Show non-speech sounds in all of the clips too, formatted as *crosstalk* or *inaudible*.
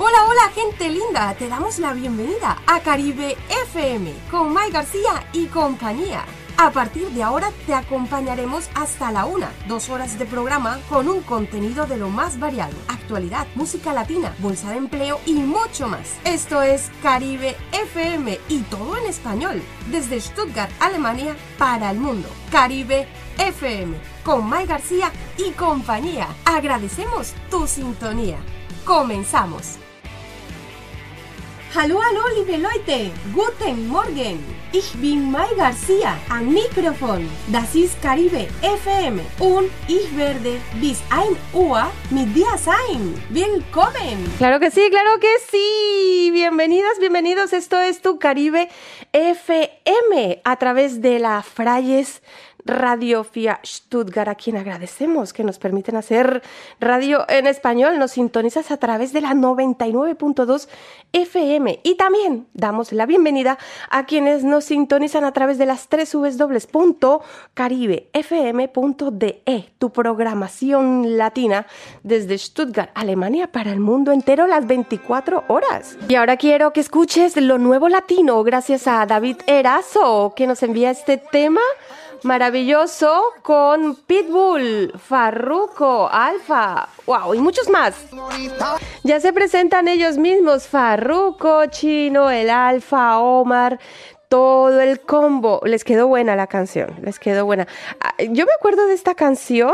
Hola, hola, gente linda. Te damos la bienvenida a Caribe FM con Mike García y compañía. A partir de ahora te acompañaremos hasta la una, dos horas de programa con un contenido de lo más variado, actualidad, música latina, bolsa de empleo y mucho más. Esto es Caribe FM y todo en español, desde Stuttgart, Alemania, para el mundo. Caribe FM con Mike García y compañía. Agradecemos tu sintonía. Comenzamos. Hallo, hallo, liebe Leute. Guten Morgen. Ich bin Mai García am Mikrofon. Das ist Caribe FM und ich werde bis 1 Uhr mit dir sein. Willkommen. Claro que sí, claro que sí. Bienvenidas, bienvenidos. Esto es tu Caribe FM a través de la Frayes Radio FIA Stuttgart, a quien agradecemos que nos permiten hacer radio en español. Nos sintonizas a través de la 99.2 FM y también damos la bienvenida a quienes nos sintonizan a través de las tres www.caribefm.de, tu programación latina desde Stuttgart, Alemania, para el mundo entero las 24 horas. Y ahora quiero que escuches lo nuevo latino gracias a David Erazo que nos envía este tema maravilloso con Pitbull, Farruko, Alfa, wow, y muchos más. Ya se presentan ellos mismos, Farruko, Chino, el Alfa, Omar, todo el combo. Les quedó buena la canción, les quedó buena. Ah, yo me acuerdo de esta canción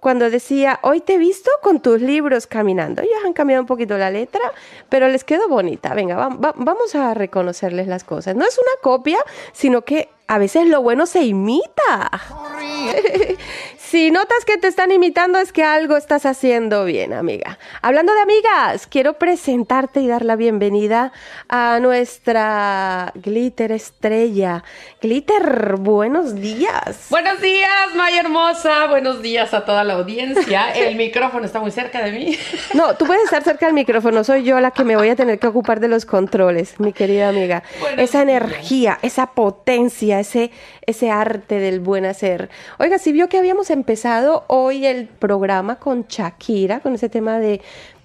cuando decía, hoy te he visto con tus libros caminando. Ellos han cambiado un poquito la letra, pero les quedó bonita. Venga, vamos a reconocerles las cosas. No es una copia, sino que a veces lo bueno se imita. *laughs* si notas que te están imitando es que algo estás haciendo bien, amiga. Hablando de amigas, quiero presentarte y dar la bienvenida a nuestra glitter estrella. Glitter, buenos días. Buenos días, Maya hermosa. Buenos días a toda la audiencia. *laughs* El micrófono está muy cerca de mí. No, tú puedes estar cerca del micrófono. Soy yo la que me voy a tener que ocupar de los controles, mi querida amiga. esa energía, esa potencia ese, ese arte del buen hacer. Oiga, si vio que habíamos empezado hoy el programa con Shakira, con ese tema de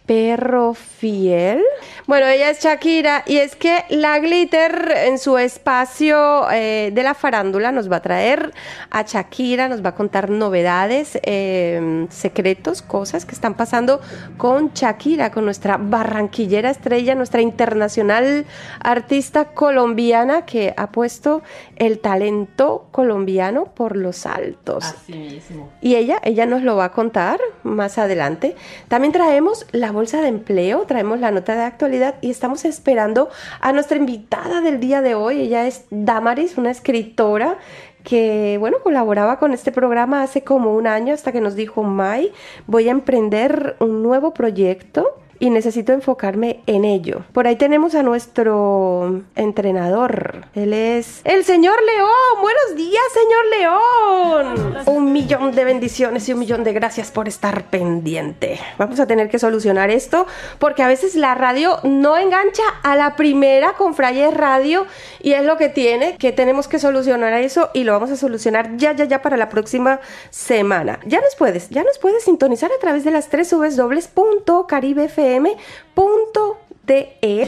perro fiel. Bueno, ella es Shakira y es que la Glitter en su espacio eh, de la farándula nos va a traer a Shakira, nos va a contar novedades, em, secretos, cosas que están pasando con Shakira, con nuestra barranquillera estrella, nuestra internacional artista colombiana que ha puesto el talento colombiano por los altos. Así mismo. Y ella, ella nos lo va a contar más adelante. También traemos la bolsa de empleo, traemos la nota de actualidad y estamos esperando a nuestra invitada del día de hoy. Ella es Damaris, una escritora que, bueno, colaboraba con este programa hace como un año hasta que nos dijo, May, voy a emprender un nuevo proyecto y necesito enfocarme en ello. Por ahí tenemos a nuestro entrenador. Él es el señor León. Buenos días, señor León. Un millón de bendiciones y un millón de gracias por estar pendiente. Vamos a tener que solucionar esto porque a veces la radio no engancha a la primera con Frayes Radio y es lo que tiene, que tenemos que solucionar eso y lo vamos a solucionar ya, ya, ya para la próxima semana. Ya nos puedes, ya nos puedes sintonizar a través de las tres www.caribefm fm.de.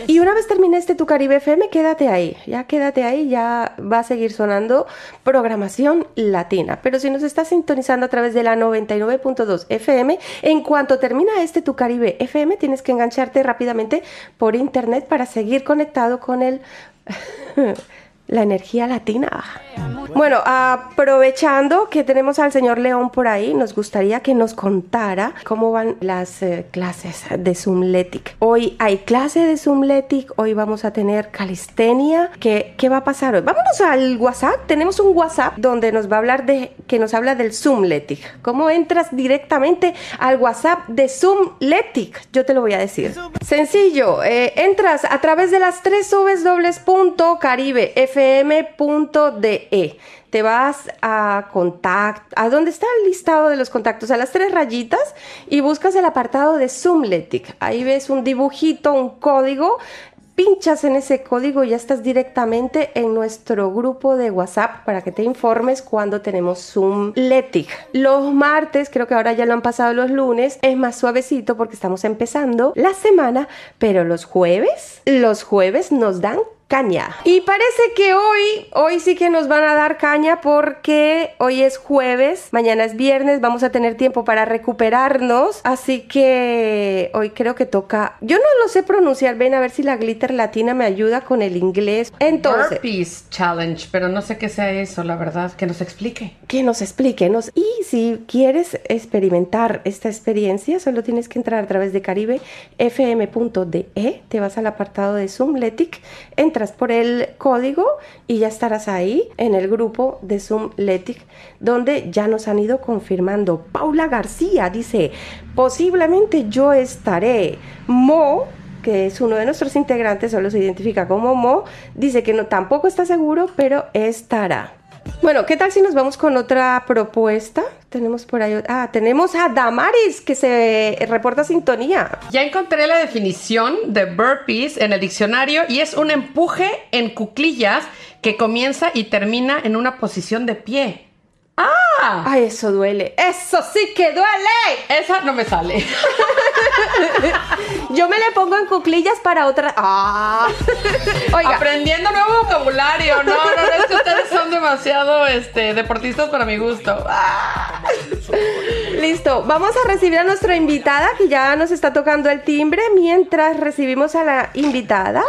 Y una vez termine este Tu Caribe FM, quédate ahí. Ya quédate ahí, ya va a seguir sonando programación latina. Pero si nos estás sintonizando a través de la 99.2 FM, en cuanto termina este Tu Caribe FM, tienes que engancharte rápidamente por internet para seguir conectado con el *laughs* la energía latina. Bueno, aprovechando que tenemos al señor León por ahí, nos gustaría que nos contara cómo van las eh, clases de Zoomletic. Hoy hay clase de Zoomletic, hoy vamos a tener calistenia. ¿Qué, ¿Qué va a pasar hoy? Vámonos al WhatsApp. Tenemos un WhatsApp donde nos va a hablar de, que nos habla del Zoomletic. ¿Cómo entras directamente al WhatsApp de Zoomletic? Yo te lo voy a decir. Sencillo, eh, entras a través de las tres Caribe fm.de. Te vas a contacto, a donde está el listado de los contactos, a las tres rayitas y buscas el apartado de Zoomletic. Ahí ves un dibujito, un código pinchas en ese código y ya estás directamente en nuestro grupo de WhatsApp para que te informes cuando tenemos Zoom Letic. Los martes, creo que ahora ya lo han pasado los lunes, es más suavecito porque estamos empezando la semana, pero los jueves, los jueves nos dan caña. Y parece que hoy, hoy sí que nos van a dar caña porque hoy es jueves, mañana es viernes, vamos a tener tiempo para recuperarnos, así que hoy creo que toca, yo no lo sé pronunciar, ven a ver si la glitter latina me ayuda con el inglés. Entonces, Burpees Challenge, pero no sé qué sea eso, la verdad, que nos explique. que nos explique, nos y si quieres experimentar esta experiencia, solo tienes que entrar a través de caribefm.de, te vas al apartado de Zoomletic, entras por el código y ya estarás ahí en el grupo de Zoomletic, donde ya nos han ido confirmando. Paula García dice, posiblemente yo estaré. Mo que es uno de nuestros integrantes, solo se identifica como Mo, dice que no, tampoco está seguro, pero estará. Bueno, ¿qué tal si nos vamos con otra propuesta? Tenemos por ahí, ah, tenemos a Damaris que se reporta sintonía. Ya encontré la definición de burpees en el diccionario y es un empuje en cuclillas que comienza y termina en una posición de pie. ¡Ah! Ay, eso duele. Eso sí que duele. Esa no me sale. *laughs* Yo me le pongo en cuclillas para otra. Ah. *laughs* Oiga, Aprendiendo nuevo vocabulario. No, no, no, es que ustedes son demasiado este, deportistas para mi gusto. Ah. *laughs* listo. Vamos a recibir a nuestra invitada que ya nos está tocando el timbre. Mientras recibimos a la invitada,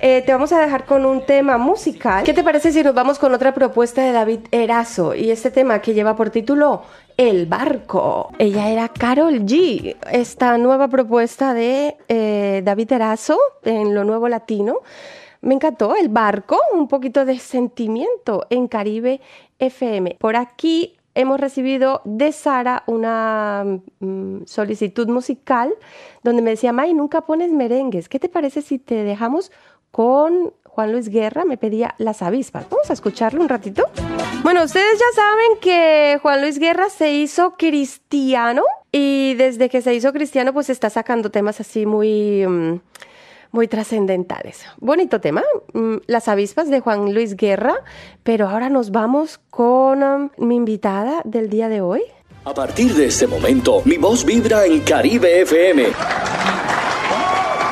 eh, te vamos a dejar con un tema musical. ¿Qué te parece si nos vamos con otra propuesta de David Erazo? Y este tema que lleva por título El barco. Ella era Carol G. Esta nueva propuesta de eh, David Erazo en lo nuevo latino. Me encantó el barco, un poquito de sentimiento en Caribe FM. Por aquí hemos recibido de Sara una mm, solicitud musical donde me decía, May, nunca pones merengues. ¿Qué te parece si te dejamos con Juan Luis Guerra? Me pedía Las Avispas. Vamos a escucharlo un ratito. Bueno, ustedes ya saben que Juan Luis Guerra se hizo cristiano y desde que se hizo cristiano pues está sacando temas así muy... mm, muy trascendentales. Bonito tema, mm, Las avispas de Juan Luis Guerra, pero ahora nos vamos con um, mi invitada del día de hoy. A partir de este momento, mi voz vibra en Caribe FM.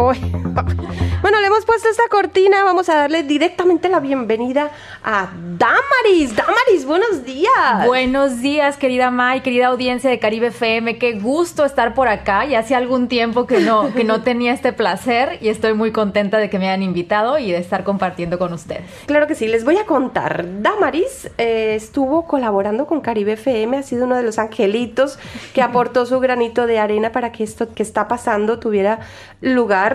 Hoy. *laughs* Bueno, le hemos puesto esta cortina, vamos a darle directamente la bienvenida a Damaris. Damaris, buenos días. Buenos días, querida May, querida audiencia de Caribe FM. Qué gusto estar por acá. Ya hace algún tiempo que no, que no tenía este placer y estoy muy contenta de que me hayan invitado y de estar compartiendo con ustedes. Claro que sí, les voy a contar. Damaris eh, estuvo colaborando con Caribe FM, ha sido uno de los angelitos que aportó su granito de arena para que esto que está pasando tuviera lugar.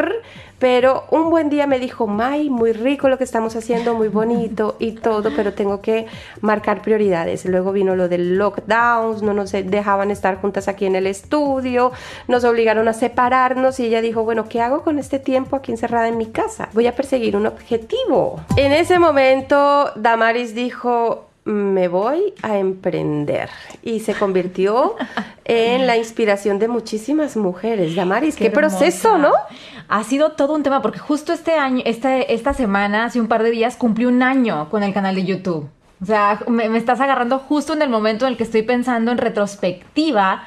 Pero un buen día me dijo, May, muy rico lo que estamos haciendo, muy bonito y todo, pero tengo que marcar prioridades. Luego vino lo del lockdowns, no nos dejaban estar juntas aquí en el estudio, nos obligaron a separarnos y ella dijo, bueno, ¿qué hago con este tiempo aquí encerrada en mi casa? Voy a perseguir un objetivo. En ese momento, Damaris dijo, me voy a emprender y se convirtió *laughs* en la inspiración de muchísimas mujeres. Damaris, qué, proceso, hermosa. ¿no? Ha sido todo un tema porque justo este año, este, esta semana, hace un par de días, cumplí un año con el canal de YouTube. O sea, me, me estás agarrando justo en el momento en el que estoy pensando en retrospectiva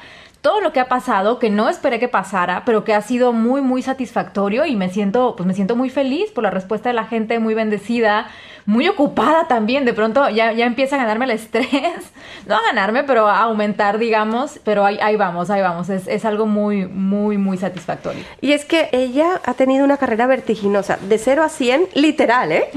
todo lo que ha pasado, que no esperé que pasara, pero que ha sido muy, muy satisfactorio y me siento, pues me siento muy feliz por la respuesta de la gente, muy bendecida, muy ocupada también. De pronto ya, ya empieza a ganarme el estrés, *laughs* no a ganarme, pero a aumentar, digamos, pero ahí, ahí vamos, ahí vamos. Es, es algo muy, muy, muy satisfactorio. Y es que ella ha tenido una carrera vertiginosa, de 0 a 100, literal, ¿eh?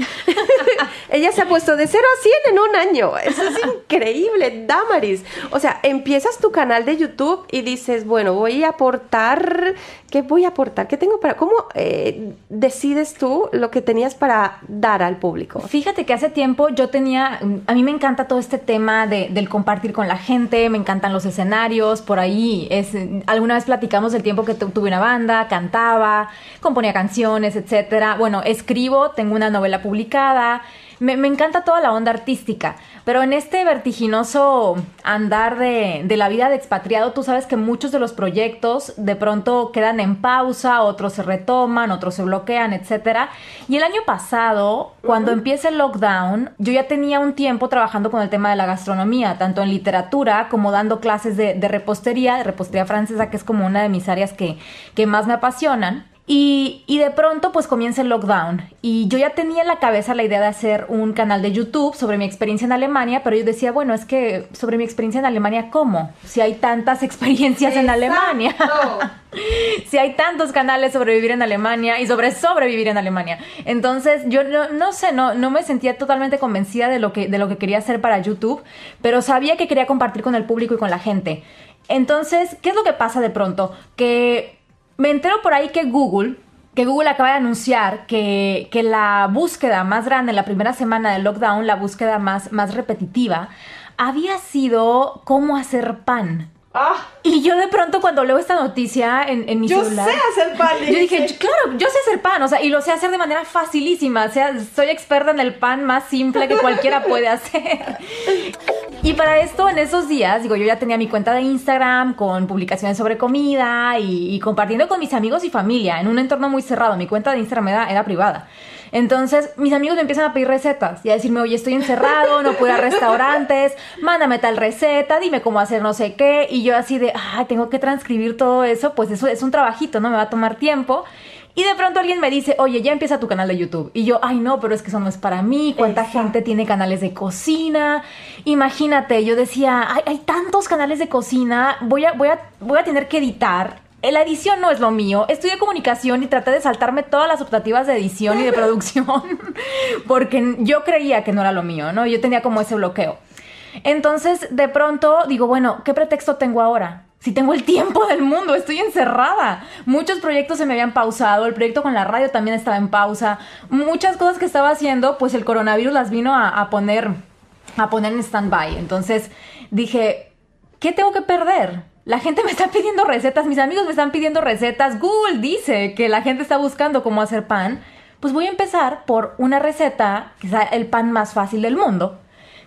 *laughs* ella se ha puesto de 0 a 100 en un año. Eso es *laughs* increíble, Damaris. O sea, empiezas tu canal de YouTube y dices, bueno, voy a aportar, ¿qué voy a aportar? ¿Qué tengo para, cómo eh, decides tú lo que tenías para dar al público? Fíjate que hace tiempo yo tenía, a mí me encanta todo este tema de, del compartir con la gente, me encantan los escenarios, por ahí, es, alguna vez platicamos del tiempo que tuve una banda, cantaba, componía canciones, etcétera. Bueno, escribo, tengo una novela publicada, me, encanta toda la onda artística, pero en este vertiginoso andar de, de, la vida de expatriado, tú sabes que muchos de los proyectos de pronto quedan en pausa, otros se retoman, otros se bloquean, etcétera. Y el año pasado, cuando empieza el lockdown, yo ya tenía un tiempo trabajando con el tema de la gastronomía, tanto en literatura como dando clases de, de repostería, de repostería francesa, que es como una de mis áreas que, que más me apasionan. Y, y, de pronto pues comienza el lockdown y yo ya tenía en la cabeza la idea de hacer un canal de YouTube sobre mi experiencia en Alemania, pero yo decía, bueno, es que sobre mi experiencia en Alemania, ¿cómo? Si hay tantas *laughs* experiencias en Alemania. *laughs* si hay tantos canales sobre vivir en Alemania y sobre sobrevivir en Alemania. Entonces yo no, no sé, no, no me sentía totalmente convencida de lo, que, de lo que quería hacer para YouTube, pero sabía que quería compartir con el público y con la gente. Entonces, ¿qué es lo que pasa de pronto? Que me entero por ahí que Google, que Google acaba de anunciar que, que, la búsqueda más grande en la primera semana del lockdown, la búsqueda más, más repetitiva, había sido cómo hacer pan. Ah. Y yo de pronto cuando leo esta noticia en, en mi celular... Yo sé hacer pan. Yo dije, claro, yo sé hacer pan, o sea, y lo sé hacer de manera facilísima, o sea, soy experta en el pan más simple que cualquiera *laughs* puede hacer. Y para esto, en esos días, digo, yo ya tenía mi cuenta de Instagram con publicaciones sobre comida y, compartiendo con mis amigos y familia en un entorno muy cerrado. Mi cuenta de Instagram era privada. Entonces, mis amigos me empiezan a pedir recetas y a decirme, oye, estoy encerrado, no puedo ir a restaurantes, mándame tal receta, dime cómo hacer no sé qué. Y yo así de, ay, tengo que transcribir todo eso, pues eso es un trabajito, ¿no? Me va a tomar tiempo. Y de pronto alguien me dice, oye, ya empieza tu canal de YouTube. Y yo, ay, no, pero es que eso no es para mí. ¿Cuánta gente tiene canales de cocina? Imagínate, yo decía, hay, hay tantos canales de cocina, voy a, voy, a, voy a tener que editar la edición no es lo mío. Estudié comunicación y traté de saltarme todas las optativas de edición y de producción *laughs* porque yo creía que no era lo mío, ¿no? Yo tenía como ese bloqueo. Entonces, de pronto digo, bueno, ¿qué pretexto tengo ahora? Si tengo el tiempo del mundo, estoy encerrada. Muchos proyectos se me habían pausado, el proyecto con la radio también estaba en pausa. Muchas cosas que estaba haciendo, pues el coronavirus las vino a, a poner a poner en stand-by. Entonces dije, ¿qué tengo que perder? La gente *laughs* me está pidiendo recetas, mis amigos me están pidiendo recetas, Google dice que la gente está buscando cómo hacer pan. Pues voy a empezar por una receta, que el pan más fácil del mundo,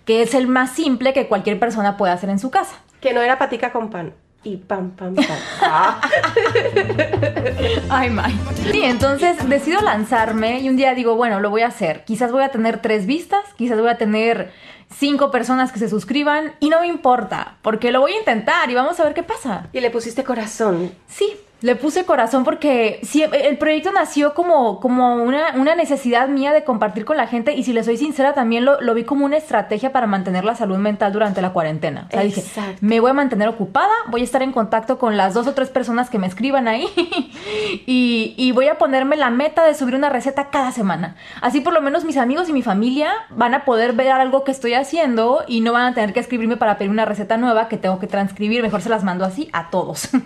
que es el más simple que cualquier persona puede hacer en su casa. Que no era patica con pan y pan, pan. Ah. *laughs* Ay, my. Sí, entonces decido lanzarme y un día digo, bueno, lo voy a hacer. Quizás voy a tener tres vistas, quizás voy a tener cinco personas que se suscriban y no me importa, porque lo voy a intentar y vamos a ver qué pasa. Y le pusiste corazón. Sí, le puse corazón porque el proyecto nació como, como una, una, necesidad mía de compartir con la gente y si le soy sincera también lo, lo, vi como una estrategia para mantener la salud mental durante la cuarentena. O sea, dije, me voy a mantener ocupada, voy a estar en contacto con las dos o tres personas que me escriban ahí *laughs* y, y voy a ponerme la meta de subir una receta cada semana. Así por lo menos mis amigos y mi familia van a poder ver algo que estoy haciendo y no van a tener que escribirme para pedir una receta nueva que tengo que transcribir, mejor se las mando así a todos. *laughs*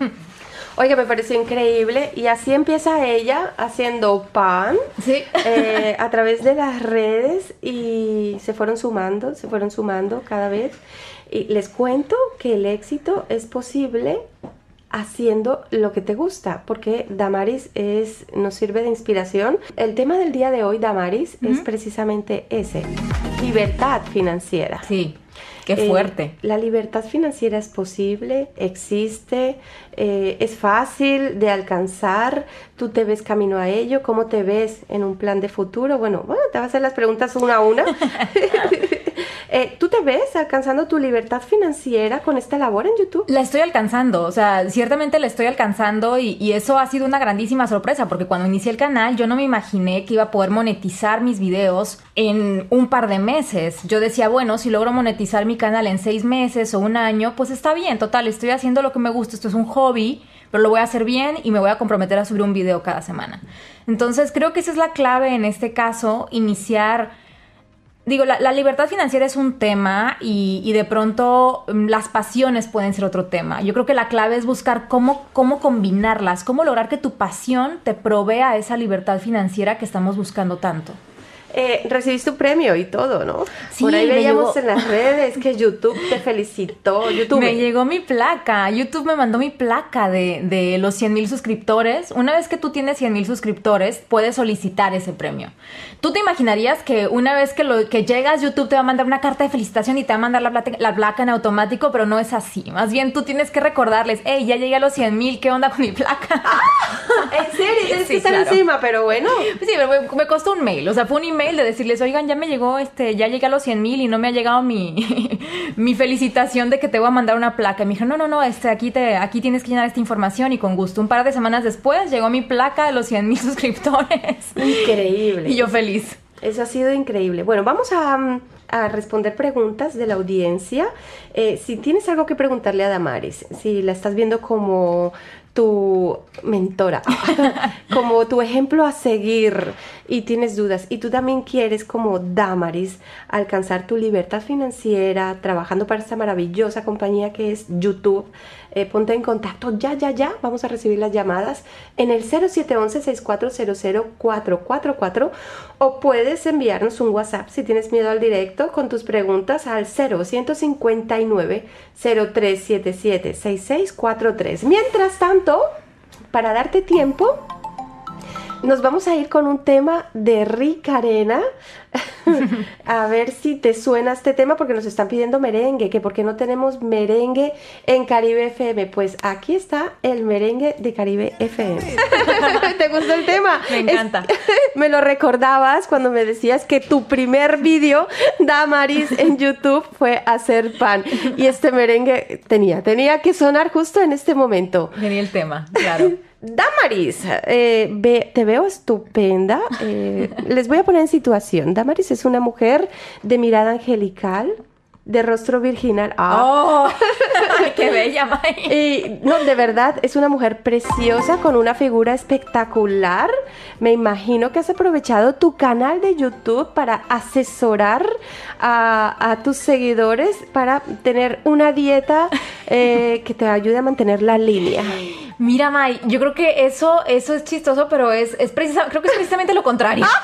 Oiga, me pareció increíble. Y así empieza ella haciendo pan sí. Eh, a través de las redes y se fueron sumando, se fueron sumando cada vez. Y les cuento que el éxito es posible haciendo lo que te gusta, porque Damaris es, nos sirve de inspiración. El tema del día de hoy, Damaris, es precisamente ese, libertad financiera. Sí. Qué eh, fuerte. la libertad financiera es posible, existe, eh, es fácil de alcanzar, tú te ves camino a ello, cómo te ves en un plan de futuro. Bueno, bueno, te voy a hacer las preguntas una a una. *laughs* Eh, ¿Tú te ves alcanzando tu libertad financiera con esta labor en YouTube? La estoy alcanzando, o sea, ciertamente la estoy alcanzando y, y, eso ha sido una grandísima sorpresa porque cuando inicié el canal yo no me imaginé que iba a poder monetizar mis videos en un par de meses. Yo decía, bueno, si logro monetizar mi canal en seis meses o un año, pues está bien, total, estoy haciendo lo que me gusta, esto es un hobby, pero lo voy a hacer bien y me voy a comprometer a subir un video cada semana. Entonces creo que esa es la clave en este caso, iniciar digo, la, libertad financiera es un tema y, y de pronto mm, las pasiones pueden ser otro tema. Yo creo que la clave es buscar cómo, cómo combinarlas, cómo lograr que tu pasión te provea esa libertad financiera que estamos buscando tanto. Eh, recibiste un premio y todo, ¿no? Sí, Por ahí veíamos llegó- en las redes que YouTube te felicitó. YouTube. Me llegó mi placa. YouTube me mandó mi placa de, de los 100 mil suscriptores. Una vez que tú tienes 100 mil suscriptores, puedes solicitar ese premio. ¿Tú te imaginarías que una vez que, lo, que llegas, YouTube te va a mandar una carta de felicitación y te va a mandar la, plata- la placa en automático? Pero no es así. Más bien tú tienes que recordarles, hey, ya llegué a los 100 mil, ¿qué onda con mi placa? *laughs* En serio, tienes *laughs* Sí, que estar claro. encima, pero bueno. Sí, pero me, me costó un mail, o sea, fue un email de decirles, oigan, ya me llegó, este, ya llegué a los 100 mil y no me ha llegado mi, *laughs* mi felicitación de que te voy a mandar una placa. Y me dijeron, no, no, no, este, aquí, te, aquí tienes que llenar esta información y con gusto. Un par de semanas después llegó mi placa de los 100 mil *laughs* suscriptores. Increíble. Y yo feliz. Eso ha sido increíble. Bueno, vamos a, a responder preguntas de la audiencia. Eh, si tienes algo que preguntarle a Damaris, si la estás viendo como tu mentora, *laughs* como tu ejemplo a seguir y tienes dudas y tú también quieres como Damaris alcanzar tu libertad financiera trabajando para esta maravillosa compañía que es YouTube, eh, ponte en contacto ya, ya, ya. Vamos a recibir las llamadas en el 0711-6400-444 o puedes enviarnos un WhatsApp si tienes miedo al directo con tus preguntas al 0159-0377-6643. Mientras tanto, para darte tiempo, nos vamos a ir con un tema de Rick Arena. *laughs* a ver si te suena este tema porque nos están pidiendo merengue, que por qué no tenemos merengue en Caribe FM. Pues aquí está el merengue de Caribe FM. *laughs* ¿Te gustó el tema? Me encanta. Es- *laughs* me lo recordabas cuando me decías que tu primer vídeo, Damaris, en YouTube fue hacer pan. Y este merengue tenía, tenía que sonar justo en este momento. Venía el tema, claro. Damaris, eh, ve- te veo estupenda. Eh, *laughs* les voy a poner en situación. Damaris es una mujer de mirada angelical, de rostro virginal. Ah. ¡Oh! *laughs* Ay, ¡Qué bella, May! Y no, de verdad, es una mujer preciosa con una figura espectacular. Me imagino que has aprovechado tu canal de YouTube para asesorar a, a tus seguidores para tener una dieta eh, *laughs* que te ayude a mantener la línea. Mira, May, yo creo que eso, eso es chistoso, pero es, es precisa- creo que es precisamente lo contrario. *laughs*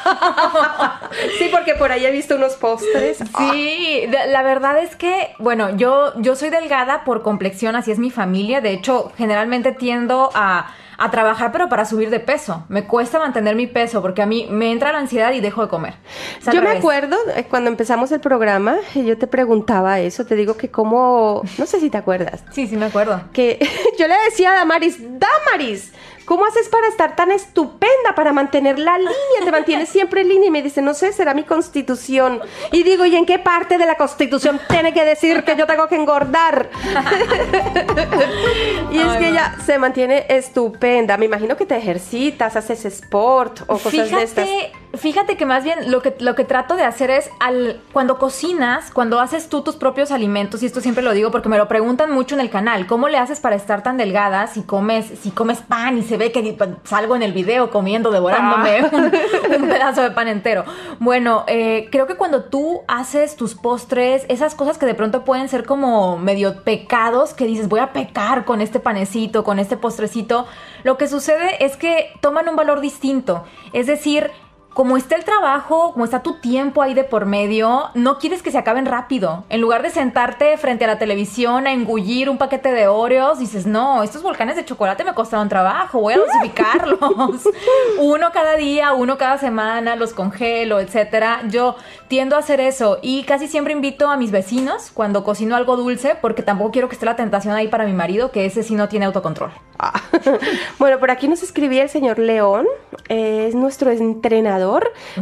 Sí, porque por ahí he visto unos postres. Sí, la verdad es que, bueno, yo, yo soy delgada por complexión, así es mi familia. De hecho, generalmente tiendo a, a trabajar, pero para subir de peso. Me cuesta mantener mi peso porque a mí me entra la ansiedad y dejo de comer. Es Yo me acuerdo eh, cuando empezamos el programa, yo te preguntaba eso, te digo que como, no sé si te acuerdas, Sí, sí, me acuerdo. que *laughs* yo le decía a Damaris, Damaris, ¿cómo haces para estar tan estupenda, para mantener la línea? Te mantienes siempre en línea y me dice, no sé, será mi constitución. Y digo, ¿y en qué parte de la constitución tiene que decir que yo tengo que engordar? *laughs* y es que ella se mantiene estupenda. Me imagino que te ejercitas, haces sport o cosas de estas. Fíjate, que más bien lo que, lo que trato de hacer es al cuando cocinas, cuando haces tú tus propios alimentos, y esto siempre lo digo porque me lo preguntan mucho en el canal, ¿cómo le haces para estar tan delgada si comes, si comes pan y se ve que di- salgo en el video comiendo, devorándome Ah. un, *laughs* un pedazo de pan entero? Bueno, eh, creo que cuando tú haces tus postres, esas cosas que de pronto pueden ser como medio pecados, que dices, voy a pecar con este panecito, con este postrecito, lo que sucede es que toman un valor distinto. Es decir, como está el trabajo, como está tu tiempo ahí de por medio, no quieres que se acaben rápido. En lugar de sentarte frente a la televisión a engullir un paquete de Oreos, dices, no, estos volcanes de chocolate me costaron trabajo, voy a dosificarlos. *laughs* uno cada día, uno cada semana, los congelo, etcétera. Yo tiendo a hacer eso y casi siempre invito a mis vecinos cuando cocino algo dulce, porque tampoco quiero que esté la tentación ahí para mi marido, que ese sí no tiene autocontrol. Ah. *laughs* bueno, por aquí nos escribía el señor León, es nuestro entrenador.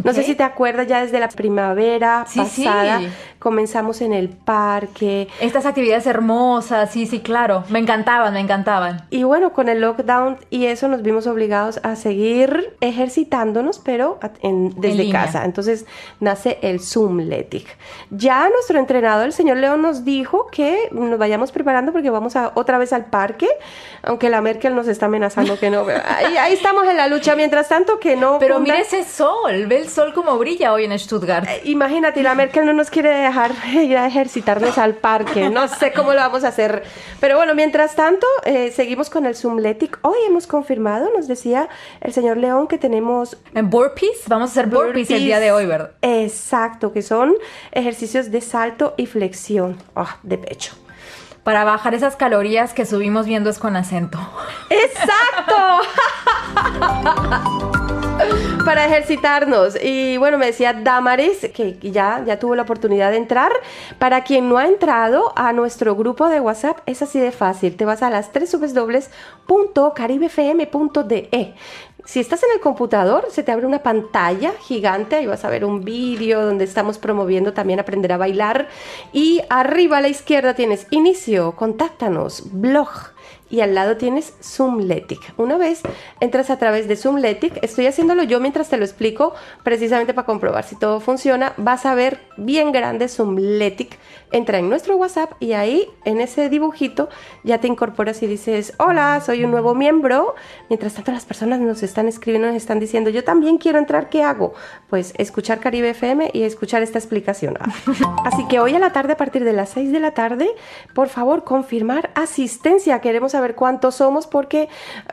No sé si te acuerdas ya desde la primavera Sí, pasada, sí. comenzamos en el parque. Estas actividades hermosas, sí, sí, claro. Me encantaban, me encantaban. Y bueno, con el lockdown y eso nos vimos obligados a seguir ejercitándonos, pero desde casa. Entonces nace el Zoomletic. Ya nuestro entrenador, el señor León, nos dijo que nos vayamos preparando porque vamos a otra vez al parque, aunque la Merkel nos está amenazando que no. ahí, ahí estamos en la lucha. Mientras tanto, que no. Pero mire ese sol, ve el sol como brilla hoy en Stuttgart. Eh, imagínate, la Merkel no nos quiere dejar *laughs* ir a ejercitarnos al parque. No sé cómo lo vamos a hacer. Pero bueno, mientras tanto, eh, seguimos con el Zoomletic. Hoy hemos confirmado, nos decía el señor León, que tenemos. En burpees, vamos a hacer burpees, el día de hoy, ¿verdad? Exacto, que son ejercicios de salto y flexión ah, de pecho para bajar esas calorías que subimos viendo es con acento. ¡Exacto! *laughs* para ejercitarnos. Y bueno, me decía Damaris, que ya, ya tuvo la oportunidad de entrar. Para quien no ha entrado a nuestro grupo de WhatsApp, es así de fácil. Te vas a las www.caribefm.de. Si estás en el computador, se te abre una pantalla gigante y vas a ver un vídeo donde estamos promoviendo también aprender a bailar. Y arriba a la izquierda tienes inicio, contáctanos, blog y al lado tienes Zoomletic. Una vez entras a través de Zoomletic, estoy haciéndolo yo mientras te lo explico, precisamente para comprobar si todo funciona, vas a ver bien grande Zoomletic. Entra en nuestro WhatsApp y ahí en ese dibujito ya te incorporas y dices, hola, soy un nuevo miembro. Mientras tanto las personas nos están escribiendo, nos están diciendo, yo también quiero entrar, ¿qué hago? Pues escuchar Caribe FM y escuchar esta explicación. *laughs* Así que hoy a la tarde, a partir de las 6 de la tarde, por favor, confirmar asistencia. Queremos saber cuántos somos porque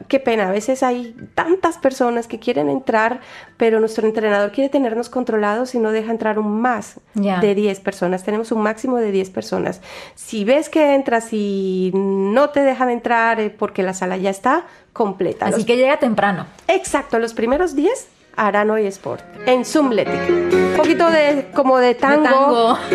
qué pena, a veces hay tantas personas que quieren entrar, pero nuestro entrenador quiere tenernos controlados y no deja entrar un más de 10 personas. Tenemos un máximo de 10 personas. Si ves que entras y no te dejan entrar eh, porque la sala ya está completa. Así que llega temprano. Exacto, los primeros 10 harán hoy sport en Zoomletic. Un poquito de como de tango. *laughs*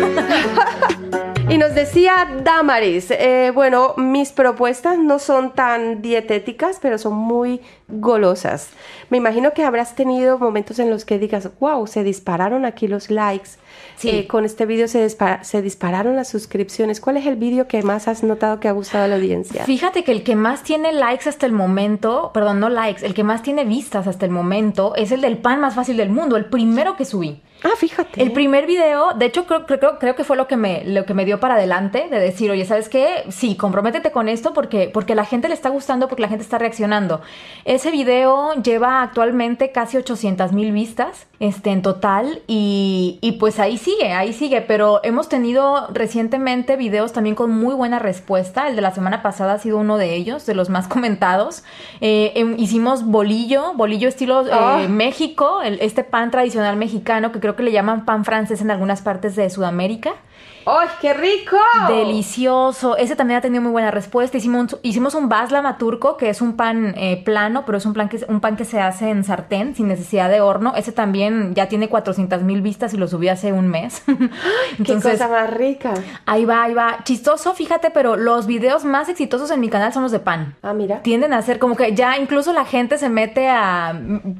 Y nos decía Damaris, eh, bueno, mis propuestas no son tan dietéticas, pero son muy golosas. Me imagino que habrás tenido momentos en los que digas, wow, se dispararon aquí los likes. Sí. Eh, con este vídeo se, se, dispararon las suscripciones. ¿Cuál es el vídeo que más has notado que ha gustado a la audiencia? Fíjate que el que más tiene likes hasta el momento, perdón, no likes, el que más tiene vistas hasta el momento es el del pan más fácil del mundo, el primero que subí. Ah, fíjate. El primer video, de hecho, creo, creo, creo que fue lo que, me, lo que me dio para adelante, de decir, oye, ¿sabes qué? Sí, comprométete con esto porque, porque la gente le está gustando, porque la gente está reaccionando. Ese video lleva actualmente casi 800 mil vistas este, en total y, y, pues ahí sigue, ahí sigue, pero hemos tenido recientemente videos también con muy buena respuesta. El de la semana pasada ha sido uno de ellos, de los más *laughs* comentados. Eh, em, hicimos bolillo, bolillo estilo eh, ah. México, el, este pan tradicional mexicano que creo que le llaman pan francés en algunas partes de Sudamérica. ¡Ay, qué rico! Delicioso. Ese también ha tenido muy buena respuesta. Hicimos, hicimos un baslama turco, que es un pan eh, plano, pero es un, plan que, un pan que se hace en sartén, sin necesidad de horno. Ese también ya tiene 400 mil vistas y lo subí hace un mes. *laughs* ¡Qué cosa más rica! Ahí va, ahí va. Chistoso, fíjate, pero los videos más exitosos en mi canal son los de pan. Ah, mira. Tienden a ser como que ya incluso la gente se mete a...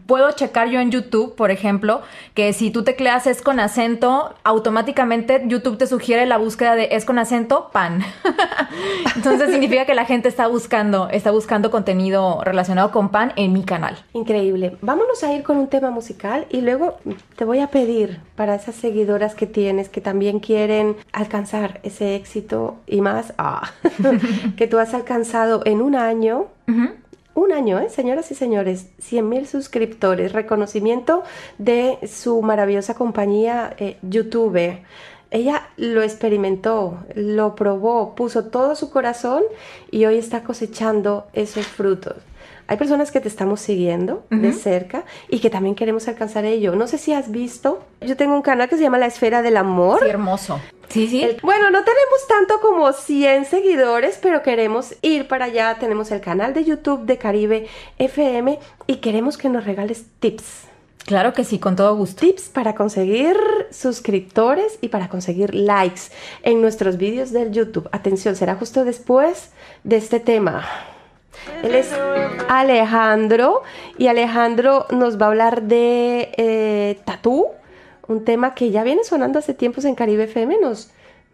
Puedo checar yo en YouTube, por ejemplo, que si tú tecleas es con acento, automáticamente YouTube te sugiere la búsqueda de es con acento pan. *laughs* Entonces significa que la gente está buscando, está buscando contenido relacionado con pan en mi canal. Increíble. Vámonos a ir con un tema musical y luego te voy a pedir para esas seguidoras que tienes que también quieren alcanzar ese éxito y más ah, *laughs* que tú has alcanzado en un año un año, ¿eh? señoras y señores, 100 mil suscriptores, reconocimiento de su maravillosa compañía eh, YouTube. Ella lo experimentó, lo probó, puso todo su corazón y hoy está cosechando esos frutos. Hay personas que te estamos siguiendo de cerca y que también queremos alcanzar ello. No sé si has visto, yo tengo un canal que se llama La Esfera del Amor. Sí, hermoso. Sí, sí. bueno, no tenemos tanto como 100 seguidores, pero queremos ir para allá. Tenemos el canal de YouTube de Caribe FM y queremos que nos regales tips. Claro que sí, con todo gusto. Tips para conseguir suscriptores y para conseguir likes en nuestros vídeos del YouTube. Atención, será justo después de este tema. Él es Alejandro y Alejandro nos va a hablar de eh, tatú un tema que ya viene sonando hace tiempos en Caribe FM,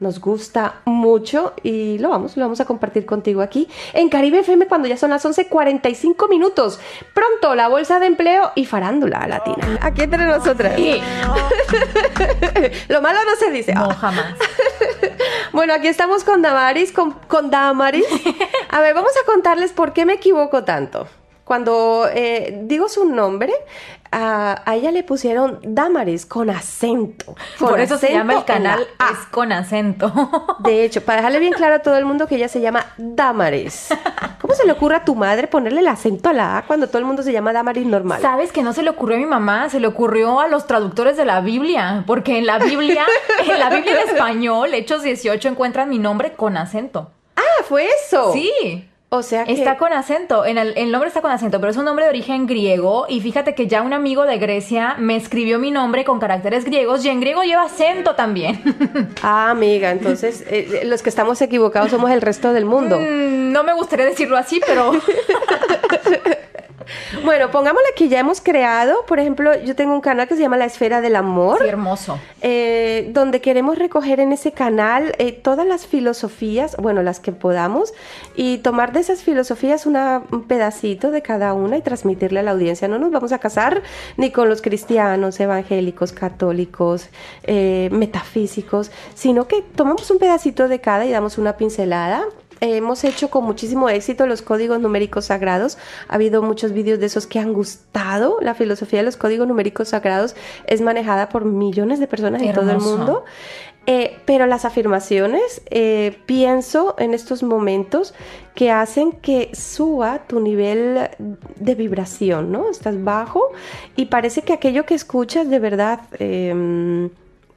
nos gusta mucho y lo vamos, lo vamos a compartir contigo aquí en Caribe FM cuando ya son las 11.45 minutos. Pronto la bolsa de empleo y farándula latina. Aquí entre nosotras. *laughs* lo malo no se dice. No, jamás. *laughs* Bueno, aquí estamos con Damaris, con, con Damaris. *laughs* A ver, vamos a contarles por qué me equivoco tanto. Cuando eh, digo su nombre, a, a ella le pusieron Damaris con acento. Con Por eso se llama el canal A. Es con acento. *laughs* De hecho, para dejarle bien claro a todo el mundo que ella se llama Damaris. ¿Cómo se le ocurre a tu madre ponerle el acento a la A cuando todo el mundo se llama Damaris normal? ¿Sabes que no se le ocurrió a mi mamá? Se le ocurrió a los traductores de la Biblia. Porque en la Biblia, *laughs* en la Biblia en español, Hechos 18, encuentran mi nombre con acento. Ah, fue eso. Sí. O sea que Está con acento, en el, el nombre está con acento, pero es un nombre de origen griego y fíjate que ya un amigo de Grecia me escribió mi nombre con caracteres griegos y en griego lleva acento también. *laughs* Ah, amiga, entonces eh, los que estamos equivocados somos el resto del mundo. Mm, no me gustaría decirlo así, pero *laughs* Bueno, pongámosle que ya hemos creado, por ejemplo, yo tengo un canal que se llama La Esfera del Amor. sí, hermoso. eh, donde queremos recoger en ese canal eh, todas las filosofías, bueno, las que podamos, y tomar de esas filosofías una- un pedacito de cada una y transmitirle a la audiencia. No nos vamos a casar ni con los cristianos, evangélicos, católicos, eh, metafísicos, sino que tomamos un pedacito de cada y damos una pincelada. Hemos hecho con muchísimo éxito los códigos numéricos sagrados. Ha habido muchos vídeos de esos que han gustado. La filosofía de los códigos numéricos sagrados es manejada por millones de personas en todo el mundo. Eh, pero las afirmaciones, eh, pienso en estos momentos que hacen que suba tu nivel de vibración, ¿no? Estás bajo y parece que aquello que escuchas de verdad eh,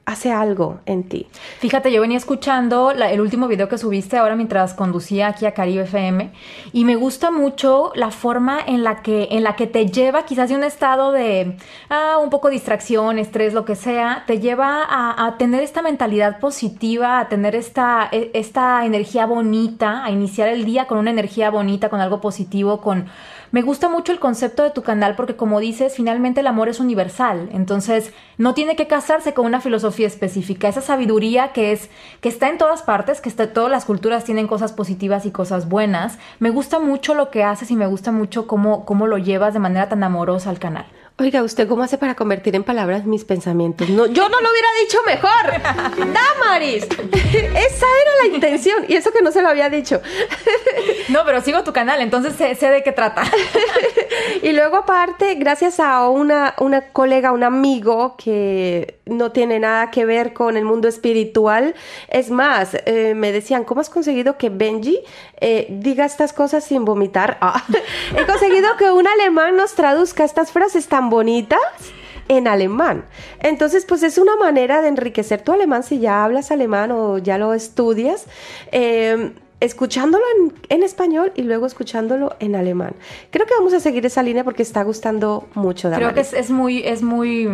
hace algo en ti. Fíjate, yo venía escuchando el último video que subiste ahora mientras conducía aquí a Caribe FM y me gusta mucho la forma en la que, en la que te lleva quizás de un estado de ah, un poco distracción, estrés, lo que sea, te lleva a, a tener esta mentalidad positiva, a tener esta, e- esta energía bonita, a iniciar el día con una energía bonita, con algo positivo, con... Me gusta mucho el concepto de tu canal porque como dices, finalmente el amor es universal, entonces no tiene que casarse con una filosofía específica, esa sabiduría que es que está en todas partes, que está, todas las culturas tienen cosas positivas y cosas buenas. Me gusta mucho lo que haces y me gusta mucho cómo, cómo lo llevas de manera tan amorosa al canal. Oiga, ¿usted cómo hace para convertir en palabras mis pensamientos? No, yo no lo hubiera dicho mejor. Damaris. Esa era la intención. Y eso que no se lo había dicho. No, pero sigo tu canal, entonces sé, sé de qué trata. Y luego aparte, gracias a una, una colega, un amigo que no tiene nada que ver con el mundo espiritual, es más, eh, me decían, ¿cómo has conseguido que Benji eh, diga estas cosas sin vomitar? Ah, he conseguido que un alemán nos traduzca estas frases tan bonitas en alemán. Entonces, pues es una manera de enriquecer tu alemán si ya hablas alemán o ya lo estudias. eh, escuchándolo en, en español y luego escuchándolo en alemán. Creo que vamos a seguir esa línea porque está gustando mucho. Creo que es, es muy, es muy,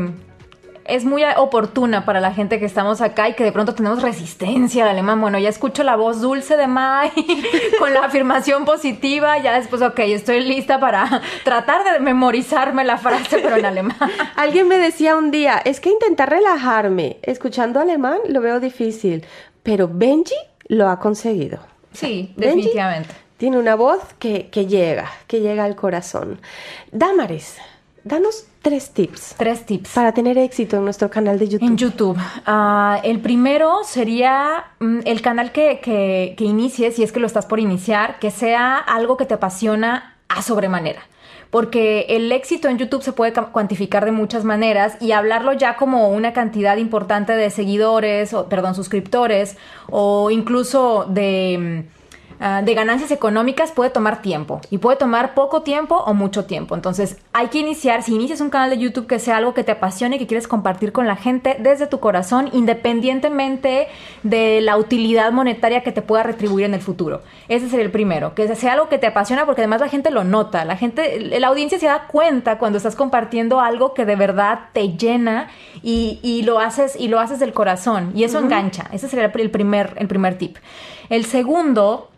es muy oportuna para la gente que estamos acá y que de pronto tenemos resistencia al alemán. Bueno, ya escucho la voz dulce de Mai *laughs* con la afirmación positiva. Ya después, ok, estoy lista para *laughs* tratar de memorizarme la frase, pero en alemán. *laughs* Alguien me decía un día, es que intentar relajarme escuchando alemán lo veo difícil, pero Benji lo ha conseguido. Sí, Benji definitivamente. Tiene una voz que, que llega, que llega al corazón. Damaris, danos tres tips Tres tips. para tener éxito en nuestro canal de YouTube. En YouTube. Ah, el primero sería mm, el canal que, que, que inicies, si es que lo estás por iniciar, que sea algo que te apasiona a sobremanera. Porque el éxito en YouTube se puede ca- cuantificar de muchas maneras y hablarlo ya como una cantidad importante de seguidores, o, perdón, suscriptores, o incluso de... ah, de ganancias económicas puede tomar tiempo y puede tomar poco tiempo o mucho tiempo. Entonces hay que iniciar, si inicias un canal de YouTube que sea algo que te apasione y que quieres compartir con la gente desde tu corazón, independientemente de la utilidad monetaria que te pueda retribuir en el futuro. Ese sería el primero, que sea algo que te apasiona porque además la gente lo nota, la gente, la audiencia se da cuenta cuando estás compartiendo algo que de verdad te llena y, y lo haces y lo haces del corazón y eso engancha. Ese sería el primer, el primer tip. El segundo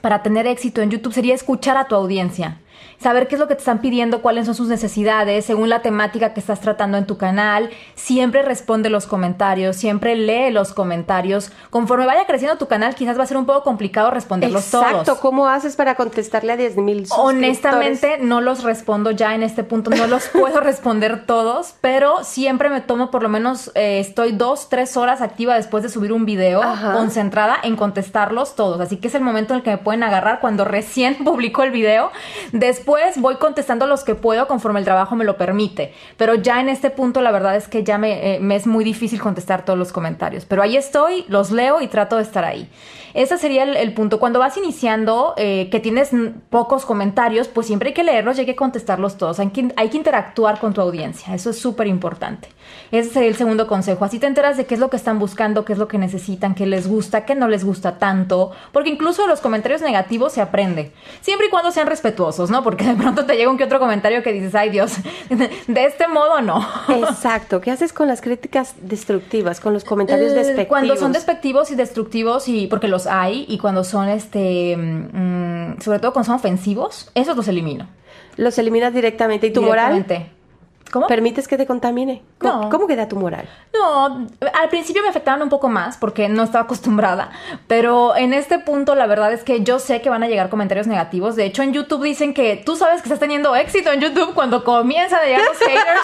para tener éxito en YouTube sería escuchar a tu audiencia. Saber qué es lo que te están pidiendo, cuáles son sus necesidades, según la temática que estás tratando en tu canal. Siempre responde los comentarios, siempre lee los comentarios. Conforme vaya creciendo tu canal, quizás va a ser un poco complicado responderlos todos. Exacto, ¿cómo haces para contestarle a 10 mil Honestamente, no los respondo ya en este punto, no los *laughs* puedo responder todos, pero siempre me tomo por lo menos, eh, estoy dos, tres horas activa después de subir un video, concentrada en contestarlos todos. Así que es el momento en el que me pueden agarrar cuando recién *laughs* publico el video. Después voy contestando los que puedo conforme el trabajo me lo permite. Pero ya en este punto la verdad es que ya me, eh, me es muy difícil contestar todos los comentarios. Pero ahí estoy, los leo y trato de estar ahí. Ese sería el, punto. Cuando vas iniciando, eh, que tienes pocos comentarios, pues siempre hay que leerlos y hay que contestarlos todos. Hay que, hay que interactuar con tu audiencia. Eso es súper importante. Ese sería el segundo consejo. Así te enteras de qué es lo que están buscando, qué es lo que necesitan, qué les gusta, qué no les gusta tanto. Porque incluso los comentarios negativos se aprende. Siempre y cuando sean respetuosos, ¿no? Porque de pronto te llega un que otro comentario que dices, ay Dios, *laughs* de este modo no. Exacto. ¿Qué haces con las críticas destructivas, con los comentarios eh, despectivos? Cuando son despectivos y destructivos y porque los hay y cuando son, este, mm, sobre todo cuando son ofensivos, esos los elimino. Los eliminas directamente. ¿Y tu moral? ¿Cómo? ¿Permites que te contamine? ¿Cómo, ¿Cómo queda tu moral? No, al principio me afectaban un poco más porque no estaba acostumbrada, pero en este punto la verdad es que yo sé que van a llegar comentarios negativos. De hecho, en YouTube dicen que tú sabes que estás teniendo éxito en YouTube cuando comienzan a llegar los *laughs* haters.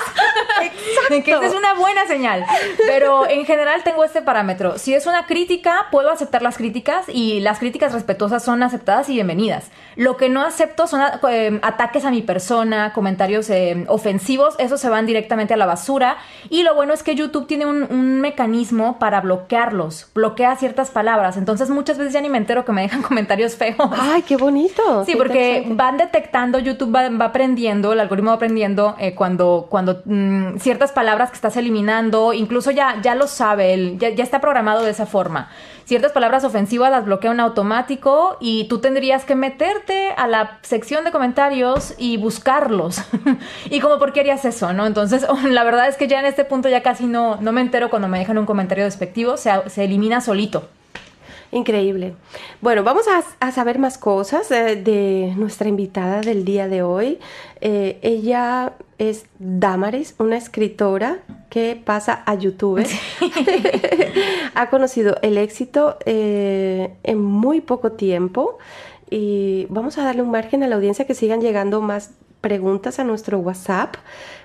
Exacto. que esa es una buena señal. Pero en general tengo este parámetro. Si es una crítica, puedo aceptar las críticas y las críticas respetuosas son aceptadas y bienvenidas. Lo que no acepto son eh, ataques a mi persona, comentarios eh, ofensivos, esos se van directamente a la basura. Y lo bueno es que YouTube tiene un, mecanismo para bloquearlos, bloquea ciertas palabras. Entonces muchas veces ya ni me entero que me dejan *laughs* comentarios feos. ¡Ay, qué bonito! Sí, porque van detectando, YouTube va, aprendiendo, el algoritmo va aprendiendo eh, cuando, cuando mm, ciertas palabras que estás eliminando, incluso ya, ya lo sabe, ya, ya está programado de esa forma ciertas palabras ofensivas las bloquea en automático y tú tendrías que meterte a la sección de comentarios y buscarlos. *laughs* y como, ¿por qué harías eso? ¿no? Entonces, *laughs* la verdad es que ya en este punto ya casi no, no me entero cuando me dejan un comentario despectivo, se, se elimina solito. Increíble. Bueno, vamos a, saber más cosas eh, de nuestra invitada del día de hoy. Eh, ella es Damaris, una escritora que pasa a YouTube. *laughs* ha conocido el éxito eh, en muy poco tiempo y vamos a darle un margen a la audiencia que sigan llegando más preguntas a nuestro WhatsApp.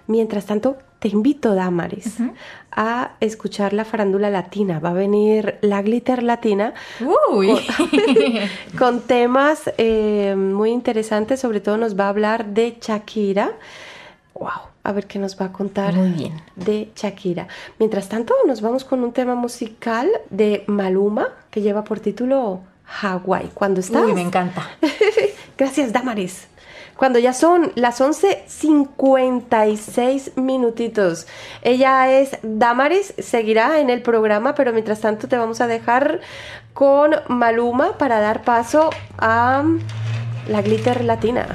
Mientras tanto, te invito, Damaris, a escuchar la farándula latina. Va a venir la glitter latina *laughs* Con, temas eh, muy interesantes. Sobre todo nos va a hablar de Shakira. Wow, a ver qué nos va a contar Muy bien. de Shakira. Mientras tanto, nos vamos con un tema musical de Maluma que lleva por título Hawaii. ¿Cuándo estás? Uy, me encanta. *laughs* Gracias, Damaris. Cuando ya son las 11.56 minutitos. Ella es Damaris, seguirá en el programa, pero mientras tanto te vamos a dejar con Maluma para dar paso a la glitter latina.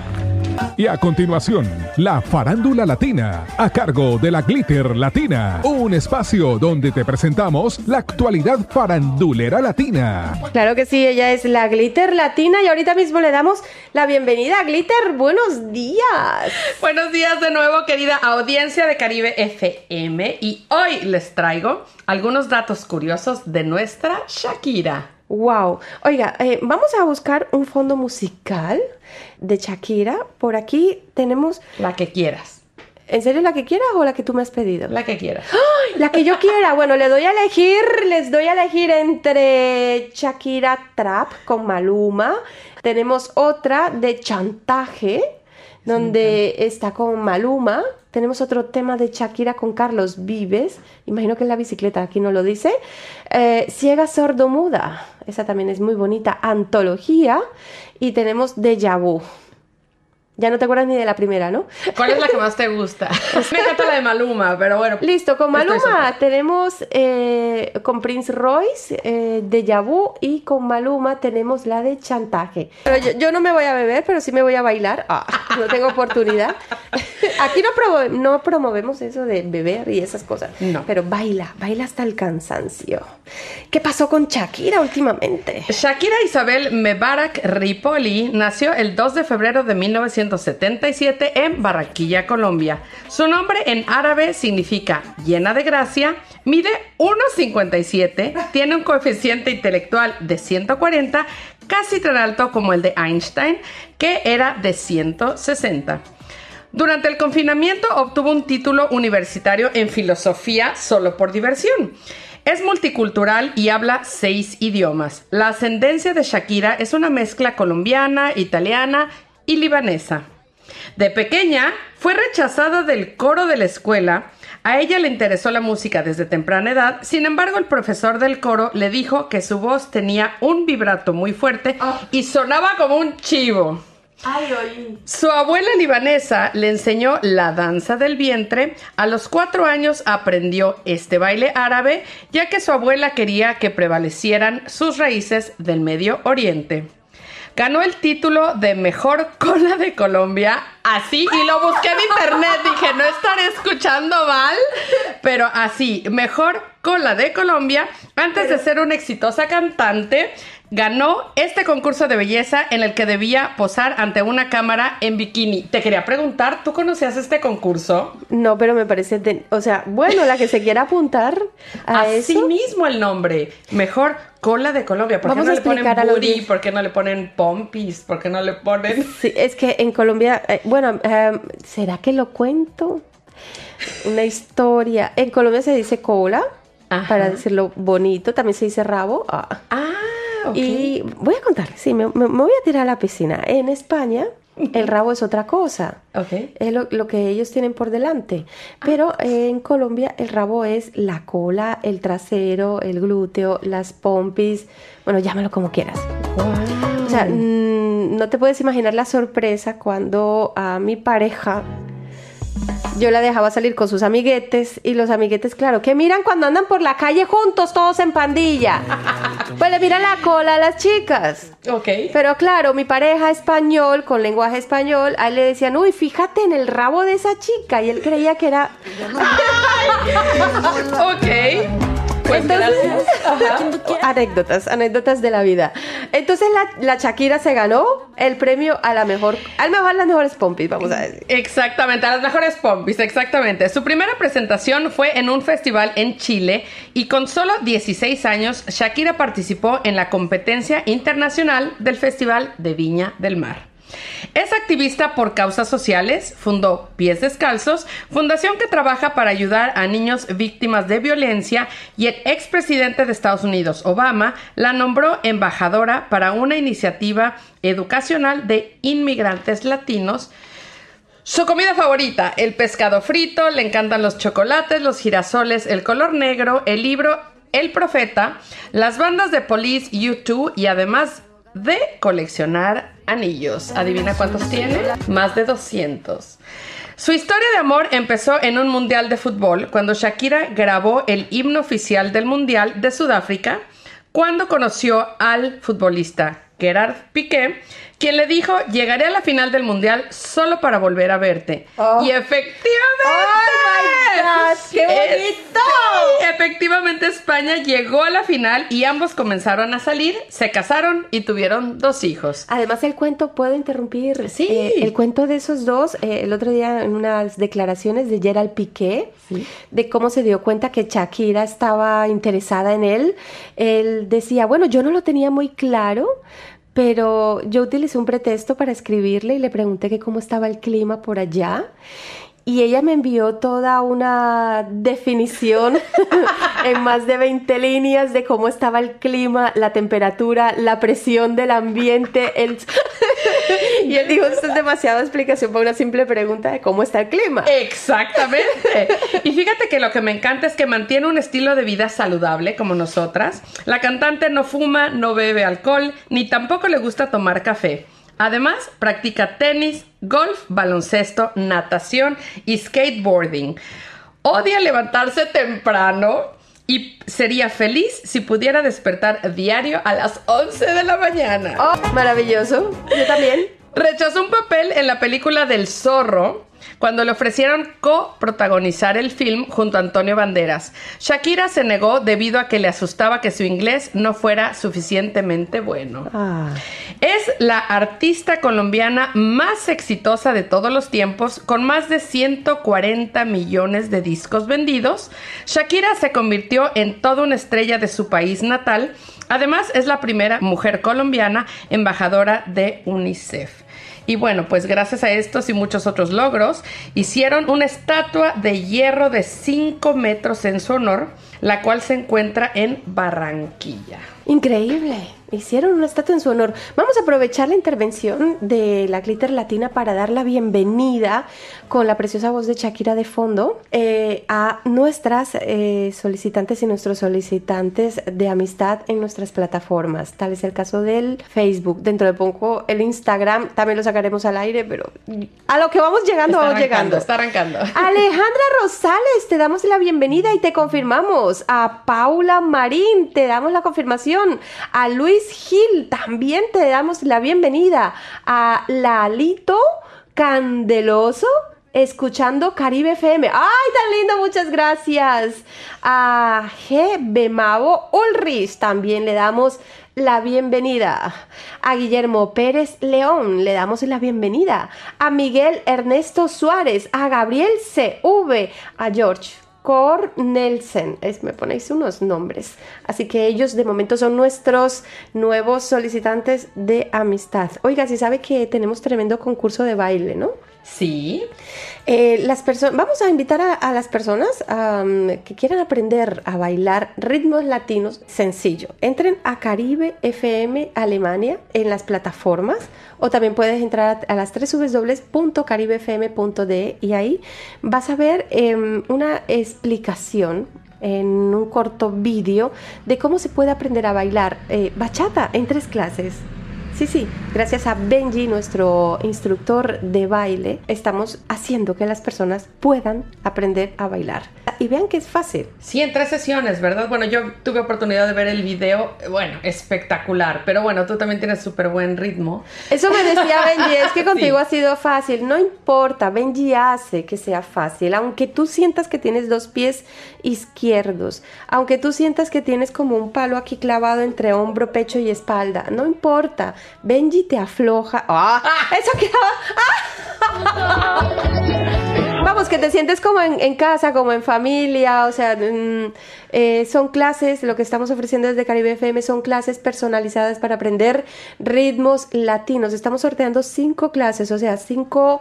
Y a continuación, la farándula latina, a cargo de la Glitter Latina, un espacio donde te presentamos la actualidad farandulera latina. Claro que sí, ella es la Glitter Latina y ahorita mismo le damos la bienvenida a Glitter. Buenos días. Buenos días de nuevo, querida audiencia de Caribe FM. Y hoy les traigo algunos datos curiosos de nuestra Shakira. Wow. Oiga, eh, vamos a buscar un fondo musical de Shakira. Por aquí tenemos... La que quieras. ¿En serio la que quieras o la que tú me has pedido? La que quieras. La que yo quiera. Bueno, le doy a elegir, les doy a elegir entre Shakira Trap con Maluma. Tenemos otra de chantaje, donde está con Maluma. Tenemos otro tema de Shakira con Carlos Vives. Imagino que en la bicicleta, aquí no lo dice. Eh, Ciega Sordo Muda. Esa también es muy bonita. Antología. Y tenemos Deja Vu. Ya no te acuerdas ni de la primera, ¿no? ¿Cuál es la que más te *laughs* gusta? Me encanta la de Maluma, pero bueno. Listo, con Maluma tenemos eh, con Prince Royce, eh, de Vu y con Maluma tenemos la de Chantaje. Pero yo, no me voy a beber, pero sí me voy a bailar. Ah, *laughs* no tengo oportunidad. *laughs* Aquí no, no promovemos eso de beber y esas cosas. No. Pero baila, baila hasta el cansancio. ¿Qué pasó con Shakira últimamente? Shakira Isabel Mebarak Ripoli nació el 2 de febrero de 1900 1977 en Barranquilla, Colombia. Su nombre en árabe significa llena de gracia, mide 1,57, tiene un coeficiente intelectual de 140, casi tan alto como el de Einstein, que era de 160. Durante el confinamiento obtuvo un título universitario en filosofía solo por diversión. Es multicultural y habla seis idiomas. La ascendencia de Shakira es una mezcla colombiana, italiana y libanesa. De pequeña fue rechazada del coro de la escuela. A ella le interesó la música desde temprana edad, sin embargo el profesor del coro le dijo que su voz tenía un vibrato muy fuerte y sonaba como un chivo. Su abuela libanesa le enseñó la danza del vientre. A los cuatro años aprendió este baile árabe, ya que su abuela quería que prevalecieran sus raíces del Medio Oriente. Ganó el título de mejor cola de Colombia, así, y lo busqué en internet. Dije, no estaré escuchando mal, pero así, mejor cola de Colombia, antes de ser una exitosa cantante ganó este concurso de belleza en el que debía posar ante una cámara en bikini. Te quería preguntar, ¿tú conocías este concurso? No, pero me parece, o sea, bueno, la que se quiera apuntar a Así mismo el nombre, mejor cola de Colombia. ¿Por qué no le ponen booty? ¿Por qué no le ponen pompis? ¿Por qué no le ponen...? Sí, es que en Colombia, eh, bueno, em, ¿será que lo cuento? Una historia. En Colombia se dice cola, para decirlo bonito, también se dice rabo. ah. ah y voy a contarles, sí, me, voy a tirar a la piscina. En España, el rabo es otra cosa. Es lo, que ellos tienen por delante. Pero en Colombia el rabo es la cola, el trasero, el glúteo, las pompis. Bueno, llámalo como quieras. O sea, mm, no te puedes imaginar la sorpresa cuando a mi pareja yo la dejaba salir con sus amiguetes y los amiguetes, claro, que miran cuando andan por la calle juntos, todos en pandilla. Pues le miran la cola a las chicas. Ok. Pero claro, mi pareja español, con lenguaje español, a él le decían, uy, fíjate en el rabo de esa chica. Y él creía que era... *laughs* ok. Pues *laughs* anécdotas, anécdotas de la vida. Entonces la, Shakira se ganó el premio a la mejor, al mejor las mejores pompis, vamos a decir. Exactamente, a las mejores pompis, exactamente. Su primera presentación fue en un festival en Chile y con solo 16 años Shakira participó en la competencia internacional del Festival de Viña del Mar. Es activista por causas sociales, fundó Pies Descalzos, fundación que trabaja para ayudar a niños víctimas de violencia y el expresidente de Estados Unidos, Obama, la nombró embajadora para una iniciativa educacional de inmigrantes latinos. Su comida favorita, el pescado frito, le encantan los chocolates, los girasoles, el color negro, el libro El Profeta, las bandas de Police, U2 y además de coleccionar anillos. ¿Adivina cuántos tiene? Más de 200. Su historia de amor empezó en un mundial de fútbol cuando Shakira grabó el himno oficial del mundial de Sudáfrica cuando conoció al futbolista Gerard Piqué, quien le dijo, llegaré a la final del mundial solo para volver a verte. Oh. Y efectivamente... ¡Oh, ¡Qué bonito! efectivamente España llegó a la final y ambos comenzaron a salir, se casaron y tuvieron dos hijos. Además el cuento, ¿puedo interrumpir? Sí. Eh, el cuento de esos dos, eh, el otro día en unas declaraciones de Gerald Piqué, de cómo se dio cuenta que Shakira estaba interesada en él, él decía, bueno, yo no lo tenía muy claro, pero yo utilicé un pretexto para escribirle y le pregunté que cómo estaba el clima por allá y ella me envió toda una definición *laughs* en más de 20 líneas de cómo estaba el clima, la temperatura, la presión del ambiente. El... *laughs* y él dijo, esto es demasiada explicación para una simple pregunta de cómo está el clima. Exactamente. y fíjate que lo que me encanta es que mantiene un estilo de vida saludable como nosotras. La cantante no fuma, no bebe alcohol, ni tampoco le gusta tomar café. Además, practica tenis, golf, baloncesto, natación y skateboarding. Odia levantarse temprano y sería feliz si pudiera despertar diario a las 11 de la mañana. Oh, maravilloso. Yo también. Rechazó un papel en la película del zorro cuando le ofrecieron coprotagonizar el film junto a Antonio Banderas. Shakira se negó debido a que le asustaba que su inglés no fuera suficientemente bueno. Ah. Es la artista colombiana más exitosa de todos los tiempos, con más de 140 millones de discos vendidos. Shakira se convirtió en toda una estrella de su país natal. Además, es la primera mujer colombiana embajadora de UNICEF. Y bueno, pues gracias a estos y muchos otros logros, hicieron una estatua de hierro de 5 metros en su honor, la cual se encuentra en Barranquilla. Increíble. Hicieron una estatua en su honor. Vamos a aprovechar la intervención de la Glitter Latina para dar la bienvenida con la preciosa voz de Shakira de fondo eh, a nuestras eh, solicitantes y nuestros solicitantes de amistad en nuestras plataformas. Tal es el caso del Facebook. Dentro de poco el Instagram también lo sacaremos al aire, pero a lo que vamos llegando, Está vamos llegando. está arrancando. *laughs* Alejandra Rosales, te damos la bienvenida y te confirmamos. A Paula Marín, te damos la confirmación. A Luis Gil, también te damos la bienvenida. A Lalito Candeloso. Escuchando Caribe FM. ¡Ay, tan lindo! Muchas gracias. A G. Bemavo Ulrich también le damos la bienvenida. A Guillermo Pérez León le damos la bienvenida. A Miguel Ernesto Suárez, a Gabriel CV, a George Cornelsen. Es, me ponéis unos nombres. Así que ellos de momento son nuestros nuevos solicitantes de amistad. Oiga, si sabe que tenemos tremendo concurso de baile, ¿no? Sí. Eh, las vamos a invitar a, las personas que quieran aprender a bailar ritmos latinos sencillo. Entren a Caribe FM Alemania en las plataformas o también puedes entrar a, las www.caribefm.de y ahí vas a ver em, una explicación en un corto vídeo de cómo se puede aprender a bailar eh, bachata en tres clases. Sí, sí, gracias a Benji, nuestro instructor de baile, estamos haciendo que las personas puedan aprender a bailar. Y vean que es fácil. Sí, en tres sesiones, ¿verdad? Bueno, yo tuve oportunidad de ver el video, bueno, espectacular, pero bueno, tú también tienes súper buen ritmo. Eso me decía *laughs* Benji, es que contigo Sí. ha sido fácil. No importa, Benji hace que sea fácil. Aunque tú sientas que tienes dos pies izquierdos, aunque tú sientas que tienes como un palo aquí clavado entre hombro, pecho y espalda, no importa. Benji te afloja. ¡Ah! Eso quedaba. *laughs* Vamos, que te sientes como en, casa, como en familia, o sea, mm, eh, son clases, lo que estamos ofreciendo desde Caribe FM son clases personalizadas para aprender ritmos latinos. Estamos sorteando cinco clases, o sea, cinco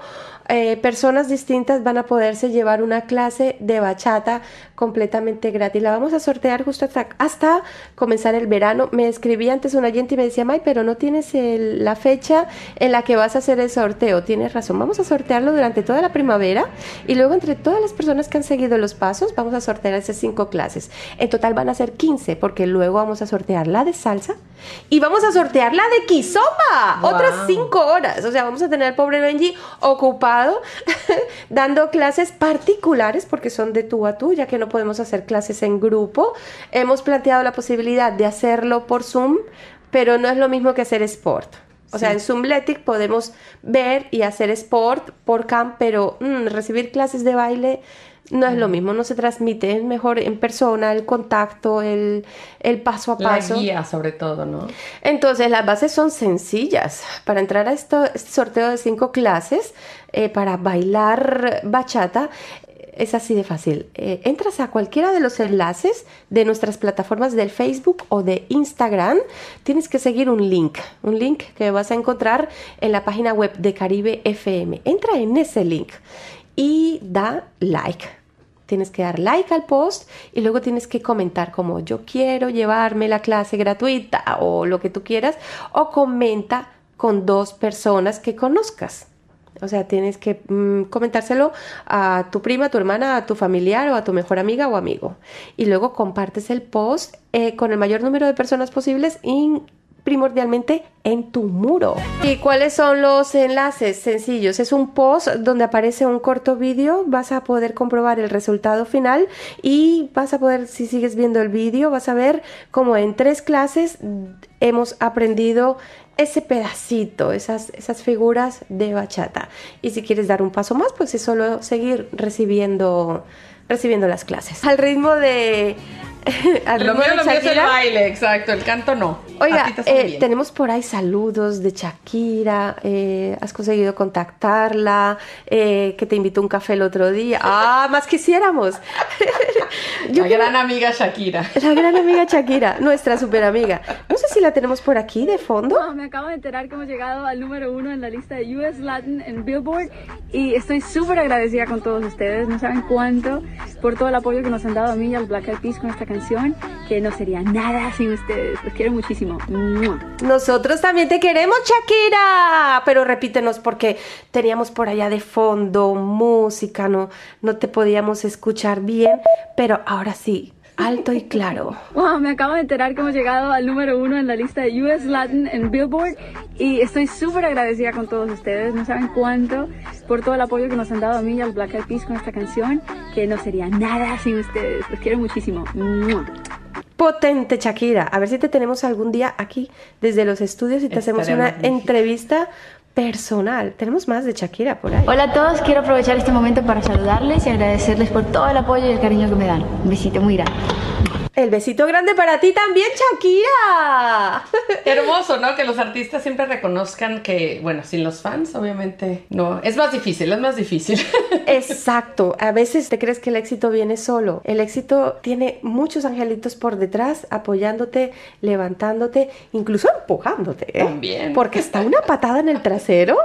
eh, personas distintas van a poderse llevar una clase de bachata completamente gratis. La vamos a sortear justo hasta, hasta comenzar el verano. Me escribí antes un oyente y me decía, May, pero no tienes el- la fecha en la que vas a hacer el sorteo. Tienes razón, vamos a sortearlo durante toda la primavera y luego entre todas las personas que han seguido los pasos vamos a sortear esas cinco clases. En total van a ser 15 porque luego vamos a sortear la de salsa y vamos a sortear la de. Wow. Otras cinco horas. O sea, vamos a tener al pobre Benji ocupado *laughs* dando clases particulares porque son de tú a tú, ya que no podemos hacer clases en grupo. Hemos planteado la posibilidad de hacerlo por Zoom, pero no es lo mismo que hacer sport. O sea, en Zoomletic podemos ver y hacer sport por cam, pero mm, recibir clases de baile no es lo mismo, no se transmite, es mejor en persona, el contacto, el, el paso a La paso. guía, sobre todo, ¿no? Entonces, las bases son sencillas. Para entrar a esto, este sorteo de cinco clases eh, para bailar bachata, es así de fácil. Eh, entras a cualquiera de los enlaces de nuestras plataformas del Facebook o de Instagram. Tienes que seguir un link, un link que vas a encontrar en la página web de Caribe FM. Entra en ese link y da like. Tienes que dar like al post y luego tienes que comentar como yo quiero llevarme la clase gratuita o lo que tú quieras o comenta con dos personas que conozcas. O sea, tienes que mm, comentárselo a tu prima, a tu hermana, a tu familiar o a tu mejor amiga o amigo. Y luego compartes el post eh, con el mayor número de personas posibles y primordialmente en tu muro. ¿Y cuáles son los enlaces? Sencillos. Es un post donde aparece un corto vídeo. Vas a poder comprobar el resultado final y vas a poder, si sigues viendo el vídeo, vas a ver cómo en tres clases hemos aprendido ese pedacito, esas, esas figuras de bachata. Y si quieres dar un paso más, pues es solo seguir recibiendo, recibiendo las clases. Al ritmo de *laughs* lo mío, lo mío es el baile, exacto, el canto no. Oiga, eh, tenemos por ahí saludos de Shakira, eh, has conseguido contactarla, eh, que te invitó un café el otro día. *laughs* Ah, más quisiéramos. la gran amiga Shakira. La gran amiga Shakira, nuestra super amiga. No sé si la tenemos por aquí de fondo. me acabo de enterar que hemos llegado al número uno en la lista de US Latin en Billboard y estoy súper agradecida con todos ustedes. No saben cuánto por todo el apoyo que nos han dado a mí y al Black Eyed Peas con esta canción, que no sería nada sin ustedes. Los quiero muchísimo. Nosotros también te queremos, Shakira. Pero repítenos porque teníamos por allá de fondo música, no, no te podíamos escuchar bien, pero ahora sí, alto y claro. Wow, me acabo de enterar que hemos llegado al número uno en la lista de US Latin en Billboard y estoy súper agradecida con todos ustedes. No saben cuánto por todo el apoyo que nos han dado a mí y al Black Eyed Peas con esta canción, que no sería nada sin ustedes. Los quiero muchísimo. Potente Shakira. A ver si te tenemos algún día aquí desde los estudios y te hacemos una entrevista personal. Tenemos más de Shakira por ahí. Hola a todos, quiero aprovechar este momento para saludarles y agradecerles por todo el apoyo y el cariño que me dan. Un besito muy grande. El besito grande para ti también, Shakira. Hermoso, ¿no? Que los artistas siempre reconozcan que, bueno, sin los fans, obviamente, no. Es más difícil, es más difícil. *laughs* Exacto. A veces te crees que el éxito viene solo. El éxito tiene muchos angelitos por detrás, apoyándote, levantándote, incluso empujándote. ¿eh? También. Porque está una patada en el trasero,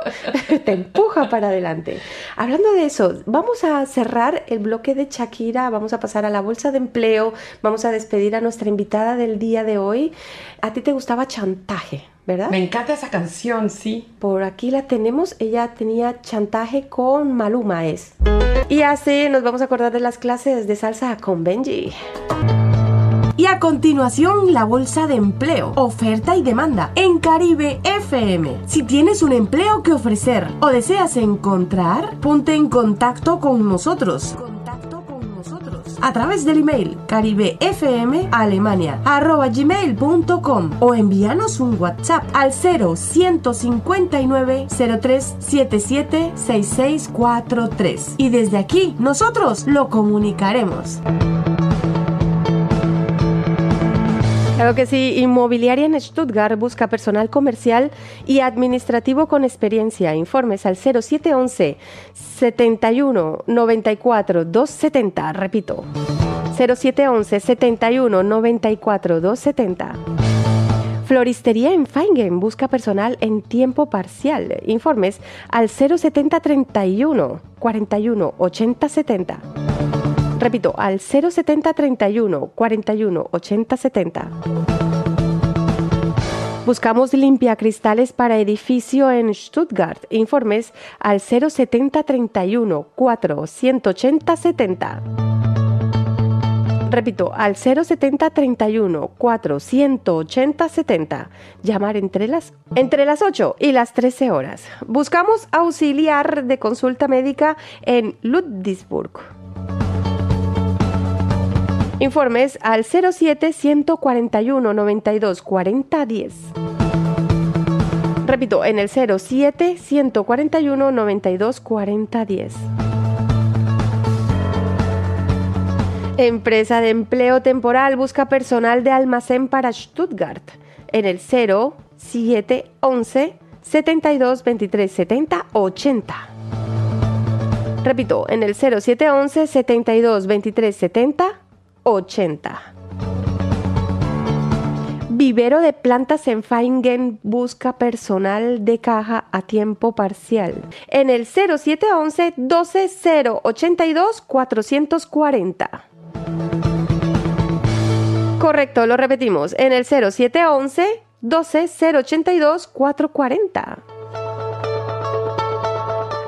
te empuja para adelante. Hablando de eso, vamos a cerrar el bloque de Shakira, vamos a pasar a la bolsa de empleo, vamos a despedir a nuestra invitada del día de hoy. A ti te gustaba chantaje, ¿verdad? Me encanta esa canción, sí. Por aquí la tenemos. Ella tenía chantaje con Maluma, es. Y así nos vamos a acordar de las clases de salsa con Benji. Y a continuación, la bolsa de empleo, oferta y demanda en Caribe FM. Si tienes un empleo que ofrecer o deseas encontrar, ponte en contacto con nosotros a través del email caribefmalemania.gmail.com o envíanos un WhatsApp al 0159 0377 6643 y desde aquí nosotros lo comunicaremos. Claro que sí, Inmobiliaria en Stuttgart busca personal comercial y administrativo con experiencia. Informes al 0711 71 94 270. Repito, 0711 71 94 270. Floristería en Feingen busca personal en tiempo parcial. Informes al 070 31 41 80 70. Repito, al 070 31 41 80 70. Buscamos limpiacristales para edificio en Stuttgart. Informes al 070 31 4 180 70. Repito, al 070 31 4 180 70. Llamar entre las, entre las 8 y las 13 horas. Buscamos auxiliar de consulta médica en Ludwigsburg. Informes al 07 141 92 40 10. Repito, en el 07 141 92 40 10. Empresa de empleo temporal busca personal de almacén para Stuttgart en el 07 11 72 23 70 80. Repito, en el 0711 72 23 70 80. Vivero de plantas en Feingen busca personal de caja a tiempo parcial. En el 0711 12082 440. Correcto, lo repetimos. En el 0711 12082 440.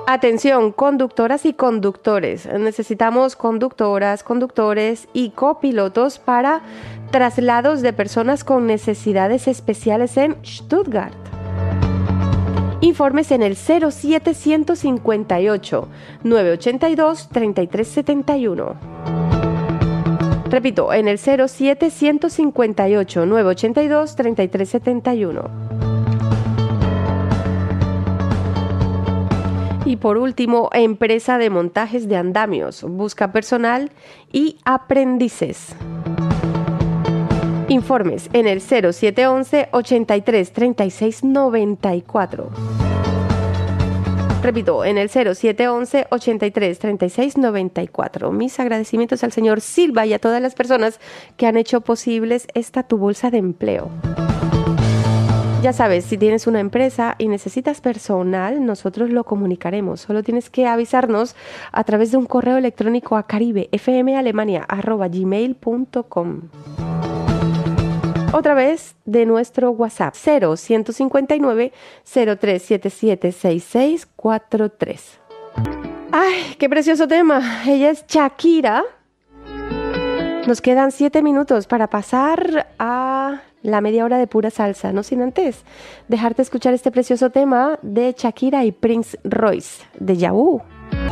Atención, conductoras y conductores. Necesitamos conductoras, conductores y copilotos para traslados de personas con necesidades especiales en Stuttgart. Informes en el 07158 982 3371. Repito, en el 07158 982 3371. Y por último, empresa de montajes de andamios. Busca personal y aprendices. Informes en el 0711 83 36 94. Repito, en el 0711 83 36 94. Mis agradecimientos al señor Silva y a todas las personas que han hecho posibles esta tu bolsa de empleo. Ya sabes, si tienes una empresa y necesitas personal, nosotros lo comunicaremos. Solo tienes que avisarnos a través de un correo electrónico a caribefmalemania.gmail.com Otra vez de nuestro WhatsApp 0159 0377 6643. Ay, qué precioso tema. Ella es Shakira. Nos quedan siete minutos para pasar a la media hora de pura salsa, no sin antes dejarte escuchar este precioso tema de Shakira y Prince Royce de Yahoo.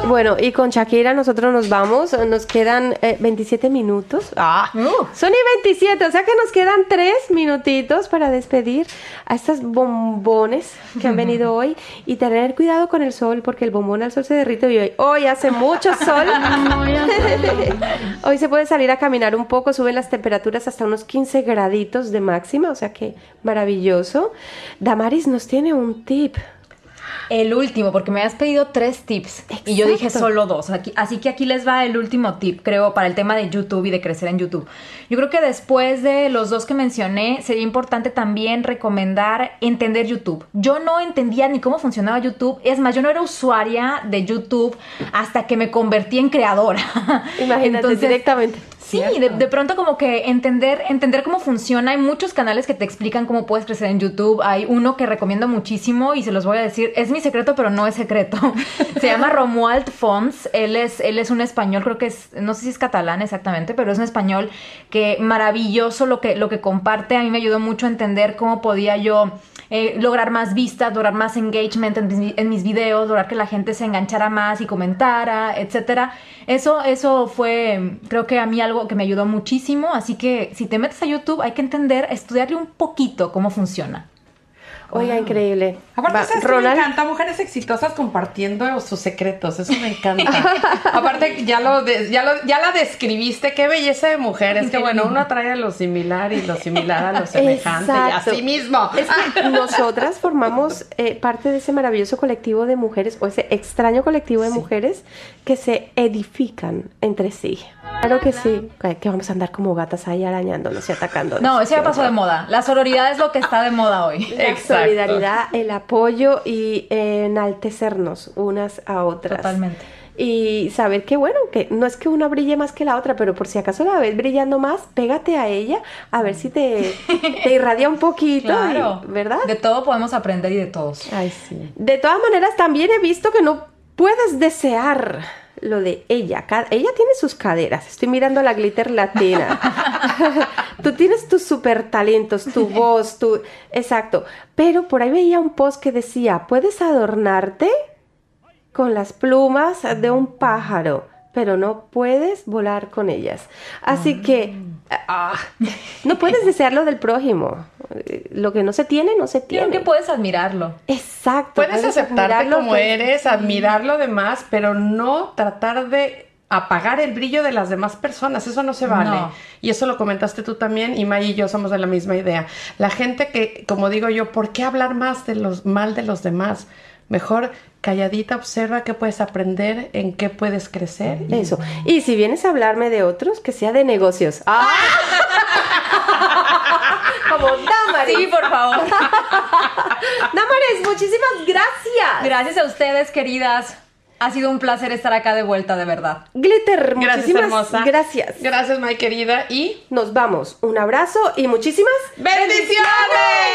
Bueno, y con Shakira nosotros nos vamos, nos quedan 27 minutos. Ah, son y 27, o sea que nos quedan 3 minutitos para despedir a estas bombones que han venido *laughs* hoy y tener cuidado con el sol porque el bombón al sol se derrite y hoy, hoy hace mucho sol. *laughs* *laughs* hoy se puede salir a caminar un poco, suben las temperaturas hasta unos 15 graditos de máxima, o sea que maravilloso. Damaris nos tiene un tip. El último, porque me has pedido tres tips y yo dije solo dos. así que aquí les va el último tip, creo, para el tema de YouTube y de crecer en YouTube. Yo creo que después de los dos que mencioné, sería importante también recomendar entender YouTube. Yo no entendía ni cómo funcionaba YouTube. Es más, yo no era usuaria de YouTube hasta que me convertí en creadora. Imagínate *laughs* directamente. Sí, de, pronto como que entender, entender cómo funciona. Hay muchos canales que te explican cómo puedes crecer en YouTube. Hay uno que recomiendo muchísimo y se los voy a decir. Es mi secreto, pero no es secreto. *laughs* se llama Romuald Fons. Él es, él es un español, creo que es, no sé si es catalán exactamente, pero es un español que maravilloso lo que, lo que comparte. A mí me ayudó mucho a entender cómo podía yo eh, lograr más vistas, lograr más engagement en mis, en mis, videos, lograr que la gente se enganchara más y comentara, etcétera. Eso, eso fue, creo que a mí algo que me ayudó muchísimo. Así que si te metes a YouTube, hay que entender, estudiarle un poquito cómo funciona. Oiga, increíble. Aparte, me encanta mujeres exitosas compartiendo sus secretos. Eso me encanta. *laughs* Aparte, ya lo, ya lo, ya la describiste. Qué belleza de mujer. Es que bueno, uno atrae a lo similar y lo similar a lo semejante y así mismo. Es que *laughs* nosotras formamos eh, parte de ese maravilloso colectivo de mujeres o ese extraño colectivo de mujeres que se edifican entre sí. Claro que sí, que vamos a andar como gatas ahí arañándonos y atacándonos. No, eso ya pasó de moda. La sororidad es lo que está de moda hoy. *laughs* Exacto solidaridad, el apoyo y enaltecernos unas a otras. Totalmente. Y saber que, bueno, que no es que una brille más que la otra, pero por si acaso la ves brillando más, pégate a ella a ver si te, *laughs* te irradia un poquito, claro. ¿verdad? De todo podemos aprender y de todos. Ay, sí. De todas maneras, también he visto que no puedes desear lo de ella. Ella tiene sus caderas. Estoy mirando la glitter latina. *laughs* Tú tienes tus super talentos, tu voz, tu... Exacto. Pero por ahí veía un post que decía, puedes adornarte con las plumas de un pájaro pero no puedes volar con ellas. Así que ah, *laughs* no puedes desearlo del prójimo. Lo que no se tiene, no se tiene. Creo que puedes admirarlo. Exacto. Puedes, aceptarte como eres, admirar lo demás, pero no tratar de apagar el brillo de las demás personas. Eso no se vale. Y eso lo comentaste tú también y May y yo somos de la misma idea. La gente que, como digo yo, ¿por qué hablar más de los mal de los demás? Mejor calladita, observa qué puedes aprender, en qué puedes crecer. Eso. Y si vienes a hablarme de otros, que sea de negocios. ¡Ah! *laughs* Como Damaris. Sí, por favor. *laughs* Damaris, muchísimas gracias. Gracias a ustedes, queridas. Ha sido un placer estar acá de vuelta, de verdad. Glitter, muchísimas gracias. Gracias, my querida. Y nos vamos. Un abrazo y muchísimas bendiciones.